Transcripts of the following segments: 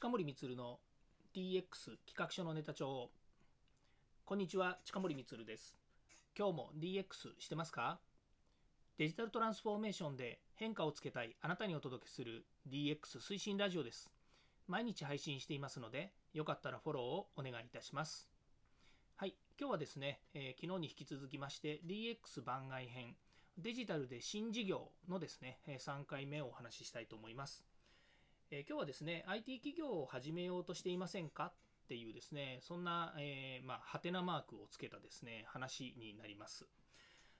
近森光の DX 企画書のネタ帳。こんにちは近森光です。今日も DX してますか？デジタルトランスフォーメーションで変化をつけたいあなたにお届けする DX 推進ラジオです。毎日配信していますのでよかったらフォローをお願いいたします。はい今日はですね、えー、昨日に引き続きまして DX 番外編デジタルで新事業のですね3回目をお話ししたいと思います。えー、今日はですね、IT 企業を始めようとしていませんか？っていうですね、そんな、えー、まあ、ハテナマークをつけたですね、話になります。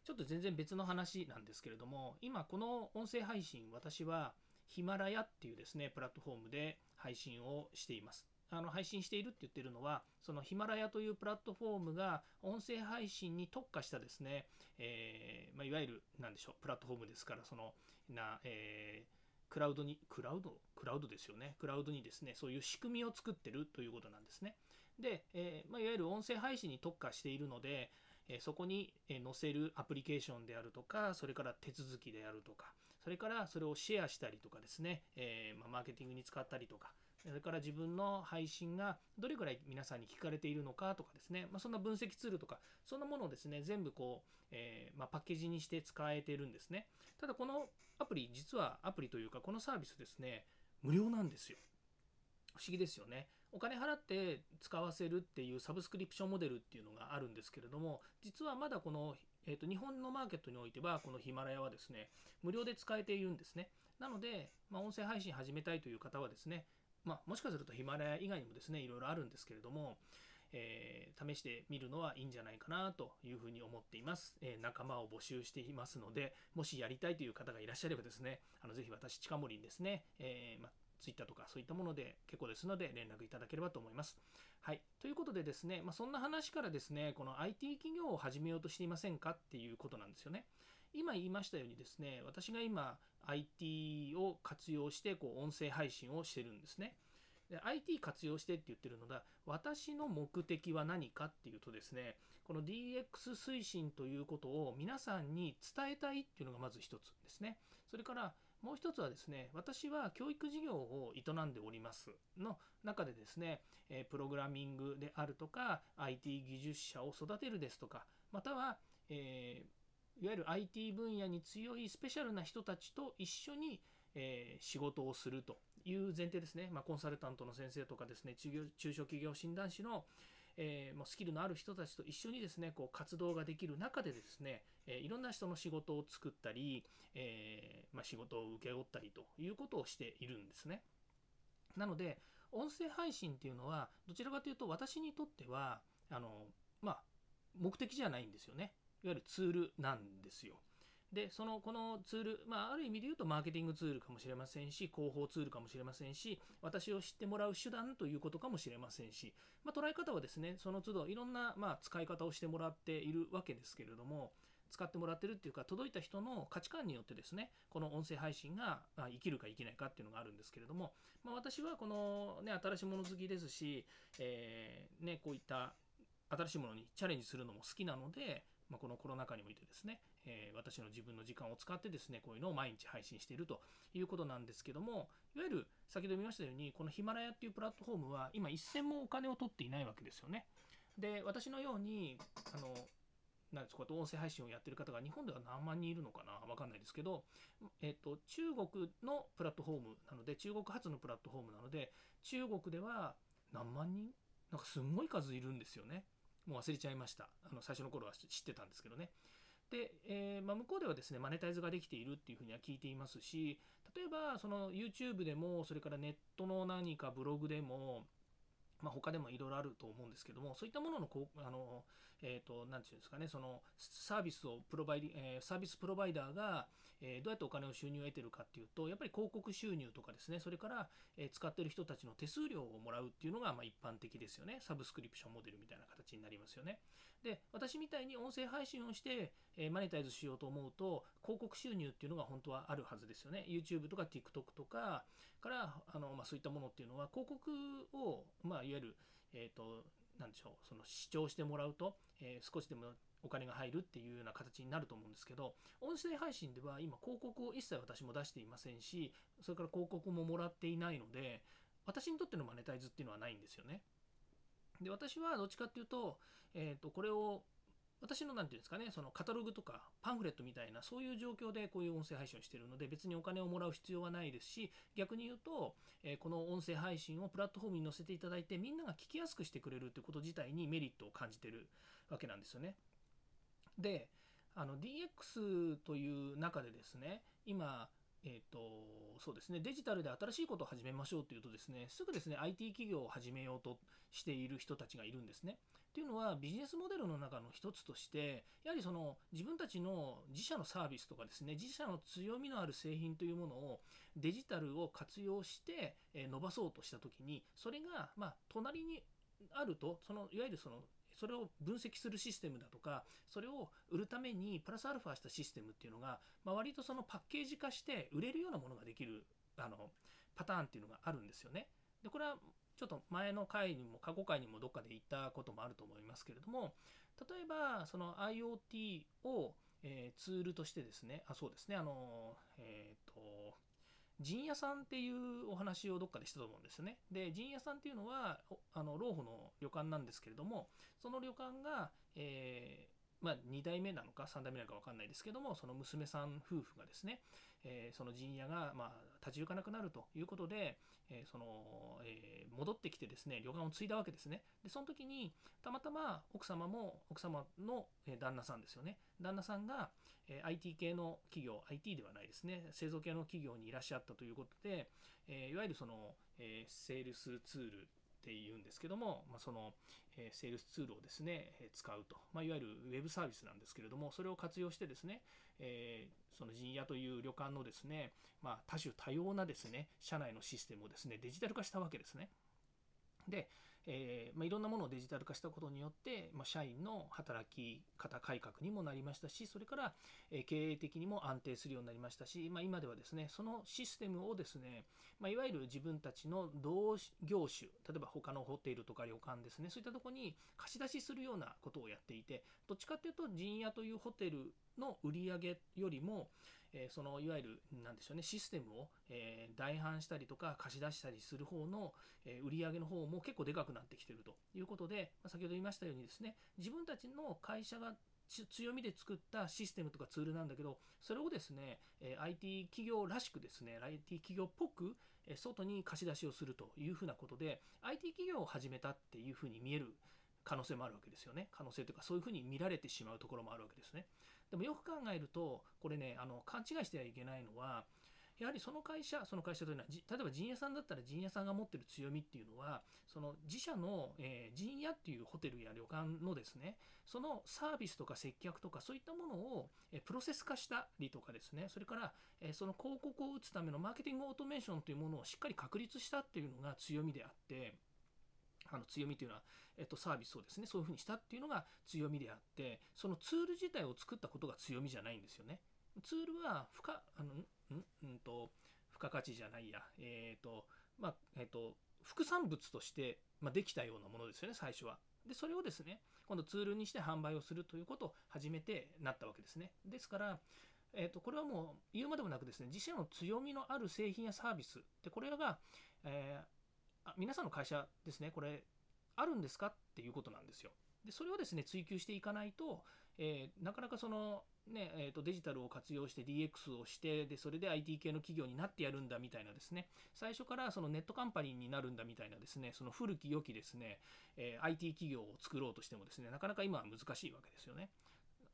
ちょっと全然別の話なんですけれども、今この音声配信、私はヒマラヤっていうですね、プラットフォームで配信をしています。あの配信しているって言ってるのは、そのヒマラヤというプラットフォームが音声配信に特化したですね、えー、まあ、いわゆる、なんでしょう、プラットフォームですから、その、な、えークラウドに、クラウド？クラウドですよね。クラウドにですね、そういう仕組みを作ってるということなんですね。で、えー、まあ、いわゆる音声配信に特化しているので、えそこに載せるアプリケーションであるとか、それから手続きであるとか、それからそれをシェアしたりとかですね、えー、まあ、マーケティングに使ったりとか、それから自分の配信がどれぐらい皆さんに聞かれているのかとかですね、まあ、そんな分析ツールとか、そんなものをですね、全部こう、えー、まあ、パッケージにして使えているんですね。ただこのアプリ、実はアプリというか、このサービスですね、無料なんですよ。不思議ですよね。お金払って使わせるっていうサブスクリプションモデルっていうのがあるんですけれども、実はまだこの、えーと、日本のマーケットにおいては、このヒマラヤはですね、無料で使えているんですね。なので、まあ、音声配信始めたいという方はですね、まあ、もしかするとヒマラヤ以外にもですね、いろいろあるんですけれども、えー、試してみるのはいいんじゃないかなというふうに思っています、えー、仲間を募集していますので、もしやりたいという方がいらっしゃればですね、あのぜひ私、近森にですね、えーま Twitter とかそういったもので結構ですので連絡いただければと思います。はい。ということでですね、まあ、そんな話からですね、この IT 企業を始めようとしていませんかっていうことなんですよね。今言いましたようにですね、私が今 IT を活用してこう音声配信をしてるんですね。で IT 活用してって言ってるのだ私の目的は何かっていうとですねこの DX 推進ということを皆さんに伝えたいっていうのがまず一つですねそれからもう一つはですね私は教育事業を営んでおりますの中でですねプログラミングであるとか IT 技術者を育てるですとかまたは、えー、いわゆる IT 分野に強いスペシャルな人たちと一緒にえー、仕事をするという前提ですね、まあ、コンサルタントの先生とかですね中小企業診断士の、えー、もうスキルのある人たちと一緒にですねこう活動ができる中でですね、えー、いろんな人の仕事を作ったり、えまあ、仕事を請け負ったりということをしているんですね。なので音声配信っていうのはどちらかというと私にとってはあのまあ目的じゃないんですよねいわゆるツールなんですよ。で、その、このツール、まあ、ある意味で言うとマーケティングツールかもしれませんし、広報ツールかもしれませんし、私を知ってもらう手段ということかもしれませんし、まあ、捉え方はですね、その都度いろんな、まあ、使い方をしてもらっているわけですけれども、使ってもらってるっていうか、届いた人の価値観によってですね、この音声配信が生きるか生きないかっていうのがあるんですけれども、まあ、私はこのね、新しいもの好きですし、えー、ね、こういった新しいものにチャレンジするのも好きなので、まあ、このコロナ禍においてですね、えー、私の自分の時間を使ってですね、こういうのを毎日配信しているということなんですけども、いわゆる先ほど見ましたように、このヒマラヤっていうプラットフォームは今一銭もお金を取っていないわけですよね。で、私のように、あの、なんですか、音声配信をやってる方が日本では何万人いるのかなわかんないですけど、えっ、と、中国のプラットフォームなので、中国発のプラットフォームなので、中国では何万人？なんかすんごい数いるんですよね。もう忘れちゃいました。あの最初の頃は知ってたんですけどね。で、えー、まあ、向こうではですね、マネタイズができているっていうふうには聞いていますし、例えば、その YouTube でも、それからネットの何かブログでも、まあ、他でもいろいろあると思うんですけども、そういったもののこうあの、えーと、なんていうんですかね、そのサービスをプロバイ、えー、サービスプロバイダーが、えー、どうやってお金を収入を得てるかっていうと、やっぱり広告収入とかですね、それから、え、使ってる人たちの手数料をもらうっていうのが、まあ、一般的ですよね。サブスクリプションモデルみたいな形になりますよね。で、私みたいに音声配信をして、えー、マネタイズしようと思うと、広告収入っていうのが本当はあるはずですよね。YouTube とか TikTok とかから、あのまあ、そういったものっていうのは、広告を、まあ、いわゆる、えっ、ー、と、なんでしょう、その視聴してもらうと、えー、少しでもお金が入るっていうような形になると思うんですけど、音声配信では今広告を一切私も出していませんし、それから広告ももらっていないので、私にとってのマネタイズっていうのはないんですよね。で私はどっちかっていうと,、えー、とこれを私の何て言うんですかねそのカタログとかパンフレットみたいなそういう状況でこういう音声配信をしているので別にお金をもらう必要はないですし逆に言うと、えー、この音声配信をプラットフォームに載せていただいてみんなが聞きやすくしてくれるってこと自体にメリットを感じてるわけなんですよね。であの DX という中でですね今えーと、そうですねデジタルで新しいことを始めましょうというとですねすぐですね IT 企業を始めようとしている人たちがいるんですね。っていうのはビジネスモデルの中の一つとしてやはりその自分たちの自社のサービスとかですね自社の強みのある製品というものをデジタルを活用して伸ばそうとした時にそれがま隣にあるとそのいわゆるそのそれを分析するシステムだとかそれを売るためにプラスアルファしたシステムっていうのが、まあ、割とそのパッケージ化して売れるようなものができるあのパターンっていうのがあるんですよね。でこれはちょっと前の回にも過去回にもどっかで言ったこともあると思いますけれども例えばその IoT を、え、ツールとしてですねあそうですねあのえっ、ー、と陣屋さんっていうお話をどっかでしたと思うんですよね。で陣屋さんっていうのはあの老婦の旅館なんですけれどもその旅館が、えー、まあ、2代目なのか3代目なのか分かんないですけどもその娘さん夫婦がですね、えー、その陣屋が、まあ、立ち行かなくなるということで、えー、そのえー、戻ってきてですね旅館を継いだわけですね。でその時にたまたま奥様も奥様の旦那さんですよね。旦那さんが、え IT 系の企業 IT ではないですね。製造系の企業にいらっしゃったということで、えいわゆるその、えセールスツールっていうんですけども、まあ、その、えセールスツールをですね、え使うと、まあ、いわゆるウェブサービスなんですけれどもそれを活用してですね、えー、その陣屋という旅館のですね、まあ、多種多様なですね社内のシステムをですねデジタル化したわけですね。で、えー、まあ、いろんなものをデジタル化したことによって、まあ、社員の働き方改革にもなりましたしそれから、え経営的にも安定するようになりましたし、まあ、今ではですねそのシステムをですね、まいわゆる自分たちの同業種例えば他のホテルとか旅館ですねそういったとこに貸し出しするようなことをやっていてどっちかっていうと陣屋というホテルの売り上げよりもえそのいわゆる何でしょうねシステムを、え代販したりとか貸し出したりする方の、え売り上げの方も結構でかくなってきてるということで、ま先ほど言いましたようにですね自分たちの会社が強みで作ったシステムとかツールなんだけどそれをですね IT 企業らしくですね IT 企業っぽく外に貸し出しをするというふうなことで IT 企業を始めたっていうふうに見える可能性もあるわけですよね。可能性というかそういうふうに見られてしまうところもあるわけですね。でもよく考えるとこれねあの勘違いしてはいけないのはやはりその会社その会社というのは例えば陣屋さんだったら陣屋さんが持ってる強みっていうのはその自社の、えー、陣屋っていうホテルや旅館のですねそのサービスとか接客とかそういったものを、えー、プロセス化したりとかですねそれから、えー、その広告を打つためのマーケティングオートメーションというものをしっかり確立したっていうのが強みであってあの強みというのは、えっと、サービスをですねそういうふうにしたっていうのが強みであってそのツール自体を作ったことが強みじゃないんですよね。ツールは付加あのんんと付加価値じゃないや、えっ、ー、とまあえっ、ー、と副産物として、まあ、できたようなものですよね最初は。でそれをですね今度ツールにして販売をするということを始めてなったわけですね。ですからえーと、とこれはもう言うまでもなくですね自社の強みのある製品やサービスでこれらが、えー、あ皆さんの会社ですねこれあるんですかっていうことなんですよ。でそれをですね追求していかないと、えー、なかなかそのねえーと、デジタルを活用して DX をしてでそれで IT 系の企業になってやるんだみたいなですね最初からそのネットカンパニーになるんだみたいなですねその古き良きですね、えー、IT 企業を作ろうとしてもですねなかなか今は難しいわけですよね。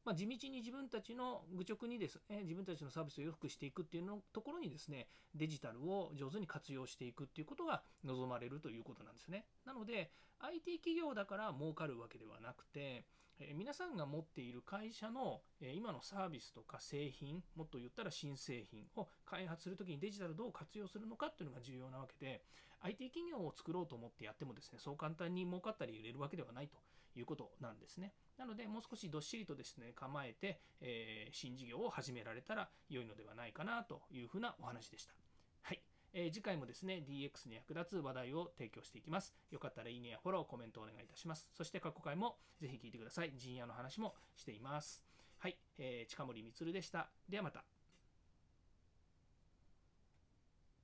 まあ、地道に自分たちの愚直にですね自分たちのサービスを良くしていくっていうのところにですねデジタルを上手に活用していくっていうことが望まれるということなんですね。なので IT 企業だから儲かるわけではなくてえ皆さんが持っている会社の、え今のサービスとか製品もっと言ったら新製品を開発するときにデジタルどう活用するのかっていうのが重要なわけで IT 企業を作ろうと思ってやってもですねそう簡単に儲かったり売れるわけではないと。いうことなんですね。なので、もう少しどっしりとですね、構えて、えー、新事業を始められたら良いのではないかなというふうなお話でした。はい。えー、次回もですね、DX に役立つ話題を提供していきます。よかったらいいねやフォロー、コメントお願いいたします。そして過去回もぜひ聞いてください。陣屋の話もしています。はい。えー、近森光でした。ではまた。